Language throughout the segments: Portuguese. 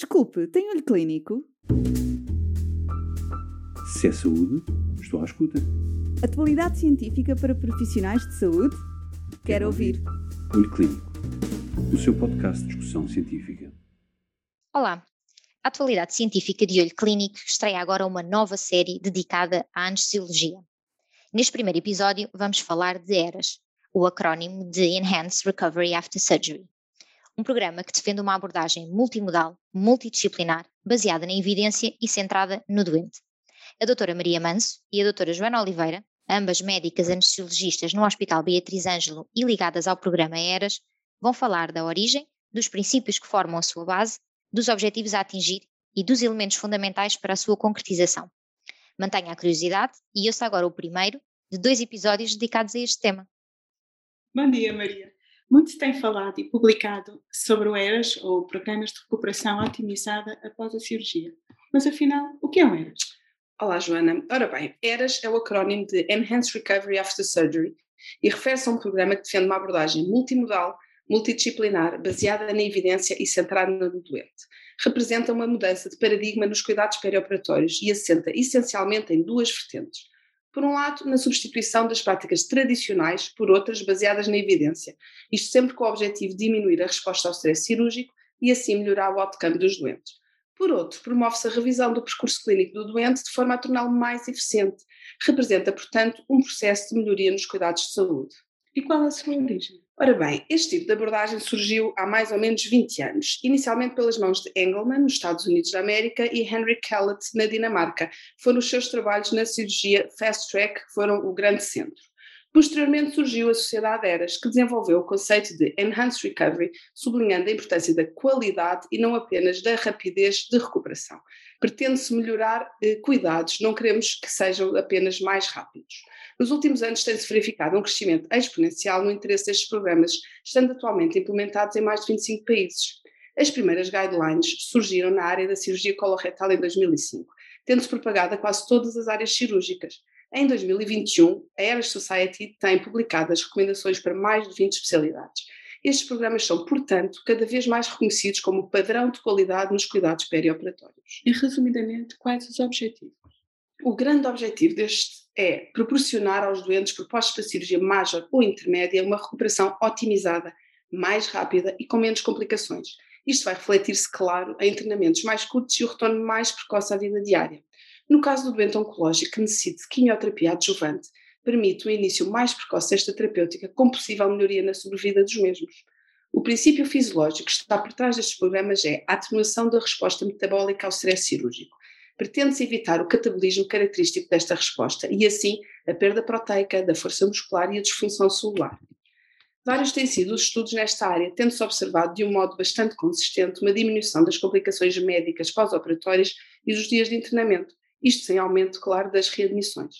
Desculpe, tem olho clínico? Se é saúde, estou à escuta. Atualidade científica para profissionais de saúde? Quero ouvir. Olho Clínico, o seu podcast de discussão científica. Olá, a atualidade científica de olho clínico estreia agora uma nova série dedicada à anestesiologia. Neste primeiro episódio, vamos falar de ERAS, o acrónimo de Enhanced Recovery After Surgery. Um programa que defende uma abordagem multimodal, multidisciplinar, baseada na evidência e centrada no doente. A doutora Maria Manso e a doutora Joana Oliveira, ambas médicas anestesiologistas no Hospital Beatriz Ângelo e ligadas ao programa ERAS, vão falar da origem, dos princípios que formam a sua base, dos objetivos a atingir e dos elementos fundamentais para a sua concretização. Mantenha a curiosidade e ouça agora o primeiro de dois episódios dedicados a este tema. Bom dia, Maria. Muito se tem falado e publicado sobre o ERAS, ou Programas de Recuperação Otimizada após a cirurgia. Mas afinal, o que é o ERAS? Olá, Joana. Ora bem, ERAS é o acrónimo de Enhanced Recovery After Surgery e refere-se a um programa que defende uma abordagem multimodal, multidisciplinar, baseada na evidência e centrada no doente representa uma mudança de paradigma nos cuidados perioperatórios e assenta essencialmente em duas vertentes. Por um lado, na substituição das práticas tradicionais por outras baseadas na evidência, isto sempre com o objetivo de diminuir a resposta ao stress cirúrgico e assim melhorar o outcome dos doentes. Por outro, promove-se a revisão do percurso clínico do doente de forma a torná-lo mais eficiente. Representa, portanto, um processo de melhoria nos cuidados de saúde. E qual a sua origem? Ora bem, este tipo de abordagem surgiu há mais ou menos 20 anos, inicialmente pelas mãos de Engelman, nos Estados Unidos da América, e Henry Kellett, na Dinamarca. Foram os seus trabalhos na cirurgia Fast Track que foram o grande centro. Posteriormente surgiu a Sociedade Eras, que desenvolveu o conceito de Enhanced Recovery, sublinhando a importância da qualidade e não apenas da rapidez de recuperação. Pretende-se melhorar eh, cuidados, não queremos que sejam apenas mais rápidos. Nos últimos anos tem-se verificado um crescimento exponencial no interesse destes programas, estando atualmente implementados em mais de 25 países. As primeiras guidelines surgiram na área da cirurgia coloretal em 2005, tendo-se propagado a quase todas as áreas cirúrgicas. Em 2021, a Eras Society tem publicado as recomendações para mais de 20 especialidades. Estes programas são, portanto, cada vez mais reconhecidos como padrão de qualidade nos cuidados perioperatórios. E, resumidamente, quais os objetivos? O grande objetivo deste é proporcionar aos doentes propostos para cirurgia major ou intermédia uma recuperação otimizada, mais rápida e com menos complicações. Isto vai refletir-se, claro, em treinamentos mais curtos e o retorno mais precoce à vida diária. No caso do doente oncológico que necessite de quimioterapia adjuvante, permite o início mais precoce desta terapêutica com possível melhoria na sobrevida dos mesmos. O princípio fisiológico que está por trás destes programas é a atenuação da resposta metabólica ao stress cirúrgico pretende-se evitar o catabolismo característico desta resposta e, assim, a perda proteica, da força muscular e a disfunção celular. Vários têm sido os estudos nesta área, tendo-se observado de um modo bastante consistente uma diminuição das complicações médicas pós-operatórias e dos dias de internamento, isto sem aumento, claro, das readmissões.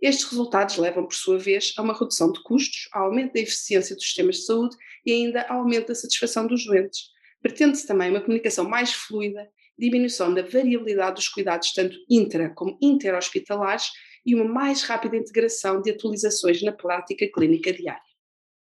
Estes resultados levam, por sua vez, a uma redução de custos, ao aumento da eficiência dos sistemas de saúde e ainda ao aumento da satisfação dos doentes. Pretende-se também uma comunicação mais fluida diminuição da variabilidade dos cuidados, tanto intra como interhospitalares, e uma mais rápida integração de atualizações na prática clínica diária.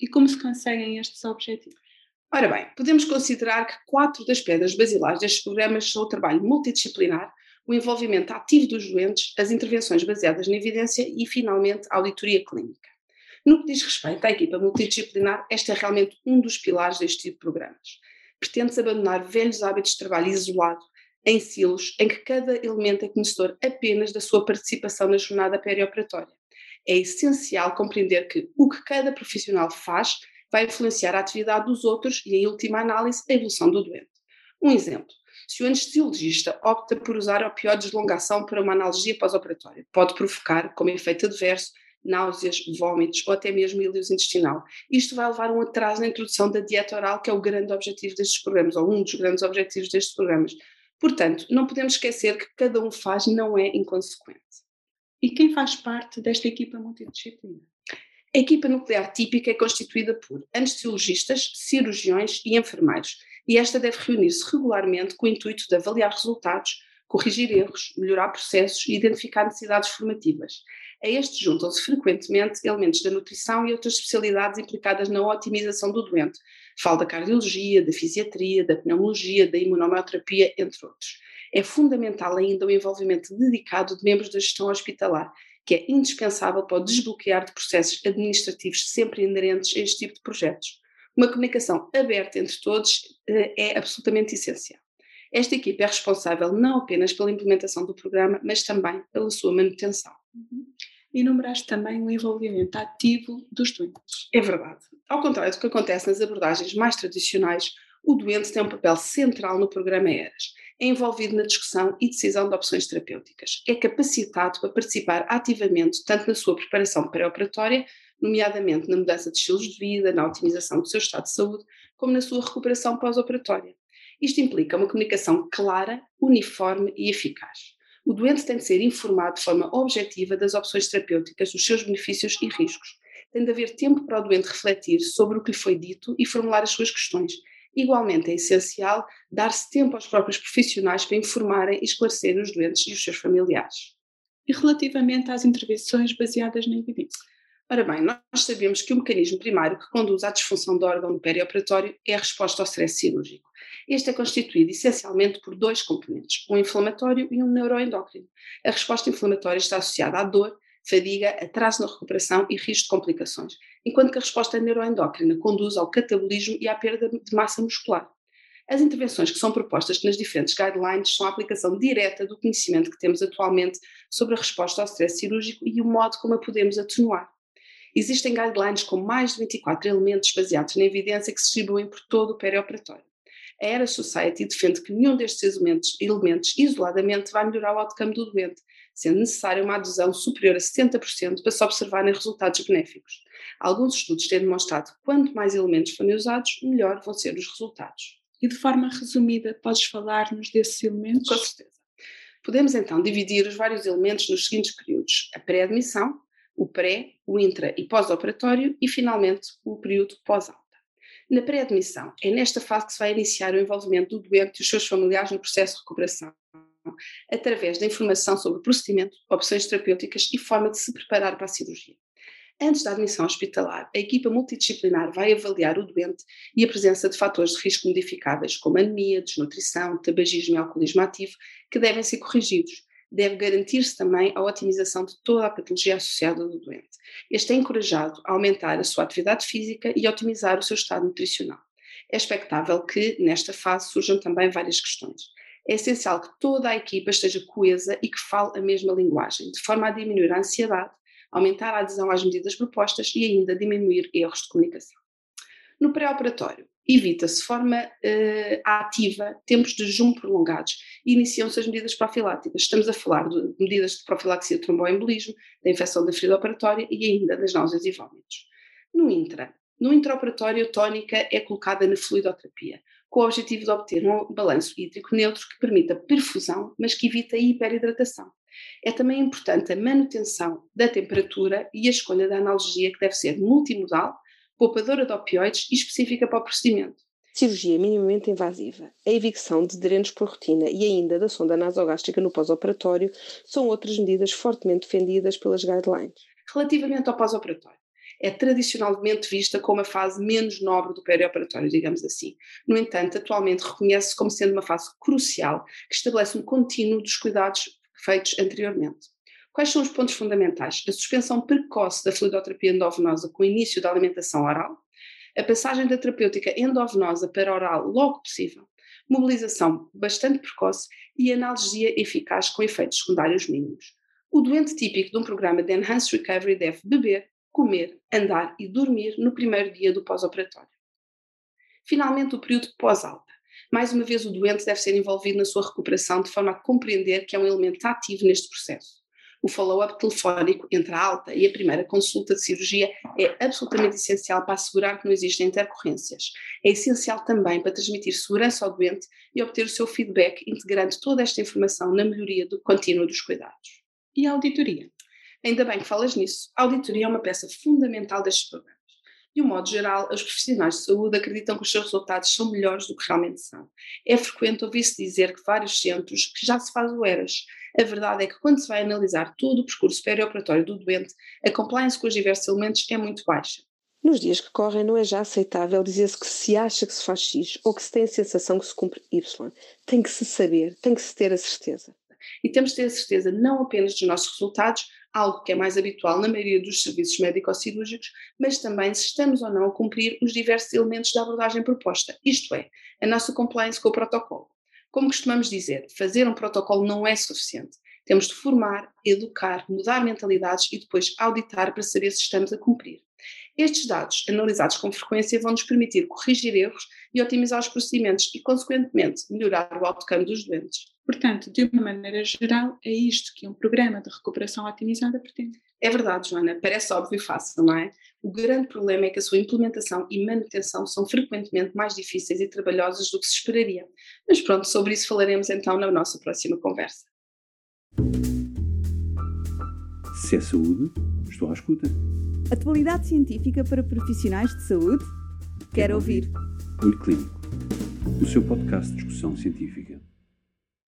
E como se conseguem estes objetivos? Ora bem, podemos considerar que quatro das pedras basilares destes programas são o trabalho multidisciplinar, o envolvimento ativo dos doentes, as intervenções baseadas na evidência e, finalmente, a auditoria clínica. No que diz respeito à equipa multidisciplinar, este é realmente um dos pilares deste tipo de programas. Pretende-se abandonar velhos hábitos de trabalho isolado, em silos em que cada elemento é conhecedor apenas da sua participação na jornada perioperatória. É essencial compreender que o que cada profissional faz vai influenciar a atividade dos outros e, em última análise, a evolução do doente. Um exemplo. Se o anestesiologista opta por usar opioides de longação para uma analgesia pós-operatória, pode provocar, como efeito adverso, náuseas, vômitos ou até mesmo ilhos intestinal. Isto vai levar a um atraso na introdução da dieta oral, que é o grande objetivo destes programas, ou um dos grandes objetivos destes programas. Portanto, não podemos esquecer que cada um faz não é inconsequente. E quem faz parte desta equipa multidisciplinar? A equipa nuclear típica é constituída por anestesiologistas, cirurgiões e enfermeiros, e esta deve reunir-se regularmente com o intuito de avaliar resultados, corrigir erros, melhorar processos e identificar necessidades formativas. A estes juntam-se frequentemente elementos da nutrição e outras especialidades implicadas na otimização do doente, Falo da cardiologia, da fisiatria, da pneumologia, da imunomioterapia, entre outros. É fundamental ainda o envolvimento dedicado de membros da gestão hospitalar, que é indispensável para o desbloquear de processos administrativos sempre inerentes a este tipo de projetos. Uma comunicação aberta entre todos eh, é absolutamente essencial. Esta equipe é responsável não apenas pela implementação do programa, mas também pela sua manutenção. Uhum. Enumeraste também o envolvimento ativo dos doentes. É verdade. Ao contrário do que acontece nas abordagens mais tradicionais, o doente tem um papel central no programa ERAS. É envolvido na discussão e decisão de opções terapêuticas. É capacitado para participar ativamente tanto na sua preparação pré-operatória, nomeadamente na mudança de estilos de vida, na otimização do seu estado de saúde, como na sua recuperação pós-operatória. Isto implica uma comunicação clara, uniforme e eficaz. O doente tem de ser informado de forma objetiva das opções terapêuticas, dos seus benefícios e riscos. Tem de haver tempo para o doente refletir sobre o que lhe foi dito e formular as suas questões. Igualmente é essencial dar-se tempo aos próprios profissionais para informarem e esclarecerem os doentes e os seus familiares. E relativamente às intervenções baseadas na evidência? Ora bem, nós sabemos que o mecanismo primário que conduz à disfunção do órgão perioperatório é a resposta ao stress cirúrgico. Este é constituído essencialmente por dois componentes, um inflamatório e um neuroendócrino. A resposta inflamatória está associada à dor, fadiga, atraso na recuperação e risco de complicações, enquanto que a resposta neuroendócrina conduz ao catabolismo e à perda de massa muscular. As intervenções que são propostas nas diferentes guidelines são a aplicação direta do conhecimento que temos atualmente sobre a resposta ao stress cirúrgico e o modo como a podemos atenuar. Existem guidelines com mais de 24 elementos baseados na evidência que se distribuem por todo o perioperatório. A Era Society defende que nenhum destes elementos, elementos isoladamente vai melhorar o outcome do doente, sendo necessária uma adesão superior a 70% para se observarem resultados benéficos. Alguns estudos têm demonstrado que quanto mais elementos forem usados, melhor vão ser os resultados. E de forma resumida, podes falar-nos desses elementos? Com certeza. Podemos então dividir os vários elementos nos seguintes períodos: a pré-admissão, o pré, o intra e pós-operatório e, finalmente, o período pós-alta. Na pré-admissão, é nesta fase que se vai iniciar o envolvimento do doente e os seus familiares no processo de recuperação, através da informação sobre o procedimento, opções terapêuticas e forma de se preparar para a cirurgia. Antes da admissão hospitalar, a equipa multidisciplinar vai avaliar o doente e a presença de fatores de risco modificáveis, como anemia, desnutrição, tabagismo e alcoolismo ativo, que devem ser corrigidos, deve garantir-se também a otimização de toda a patologia associada do doente. Este é encorajado a aumentar a sua atividade física e a otimizar o seu estado nutricional. É expectável que, nesta fase, surjam também várias questões. É essencial que toda a equipa esteja coesa e que fale a mesma linguagem, de forma a diminuir a ansiedade, aumentar a adesão às medidas propostas e ainda diminuir erros de comunicação. No pré-operatório, evita-se de forma uh, ativa tempos de jejum prolongados e iniciam-se as medidas profiláticas. Estamos a falar de medidas de profilaxia de tromboembolismo, da infecção da ferida operatória e ainda das náuseas e vômitos. No intra, no intraoperatório, a tónica é colocada na fluidoterapia, com o objetivo de obter um balanço hídrico neutro que permita perfusão, mas que evita a hiperidratação. É também importante a manutenção da temperatura e a escolha da analgesia, que deve ser multimodal, poupadora de opioides e específica para o procedimento. Cirurgia minimamente invasiva, a evicção de drenos por rotina e ainda da sonda nasogástrica no pós-operatório são outras medidas fortemente defendidas pelas guidelines. Relativamente ao pós-operatório, é tradicionalmente vista como a fase menos nobre do perioperatório, digamos assim. No entanto, atualmente reconhece-se como sendo uma fase crucial que estabelece um contínuo dos cuidados feitos anteriormente. Quais são os pontos fundamentais? A suspensão precoce da fluidoterapia endovenosa com o início da alimentação oral, a passagem da terapêutica endovenosa para oral logo possível, mobilização bastante precoce e analgesia eficaz com efeitos secundários mínimos. O doente típico de um programa de Enhanced Recovery deve beber, comer, andar e dormir no primeiro dia do pós-operatório. Finalmente, o período pós-alta. Mais uma vez, o doente deve ser envolvido na sua recuperação de forma a compreender que é um elemento ativo neste processo o follow-up telefónico entre a alta e a primeira consulta de cirurgia é absolutamente essencial para assegurar que não existem intercorrências. É essencial também para transmitir segurança ao doente e obter o seu feedback, integrando toda esta informação na melhoria do contínuo dos cuidados. E a auditoria? Ainda bem que falas nisso. A auditoria é uma peça fundamental destes programas. De um modo geral, os profissionais de saúde acreditam que os seus resultados são melhores do que realmente são. É frequente ouvir-se dizer que vários centros que já se faz o ERAS a verdade é que quando se vai analisar todo o percurso perioperatório do doente, a compliance com os diversos elementos é muito baixa. Nos dias que correm, não é já aceitável dizer-se que se acha que se faz X ou que se tem a sensação que se cumpre Y. Tem que se saber, tem que se ter a certeza. E temos de ter a certeza não apenas dos nossos resultados, algo que é mais habitual na maioria dos serviços médico-cirúrgicos, mas também se estamos ou não a cumprir os diversos elementos da abordagem proposta, isto é, a nossa compliance com o protocolo. Como costumamos dizer, fazer um protocolo não é suficiente. Temos de formar, educar, mudar mentalidades e depois auditar para saber se estamos a cumprir. Estes dados, analisados com frequência, vão nos permitir corrigir erros e otimizar os procedimentos e, consequentemente, melhorar o outcome dos doentes. Portanto, de uma maneira geral, é isto que um programa de recuperação otimizada pretende. É verdade, Joana, parece óbvio e fácil, não é? O grande problema é que a sua implementação e manutenção são frequentemente mais difíceis e trabalhosas do que se esperaria. Mas pronto, sobre isso falaremos então na nossa próxima conversa. Se é saúde, estou à escuta. Atualidade científica para profissionais de saúde? Quero ouvir. Olho Clínico, o seu podcast de discussão científica.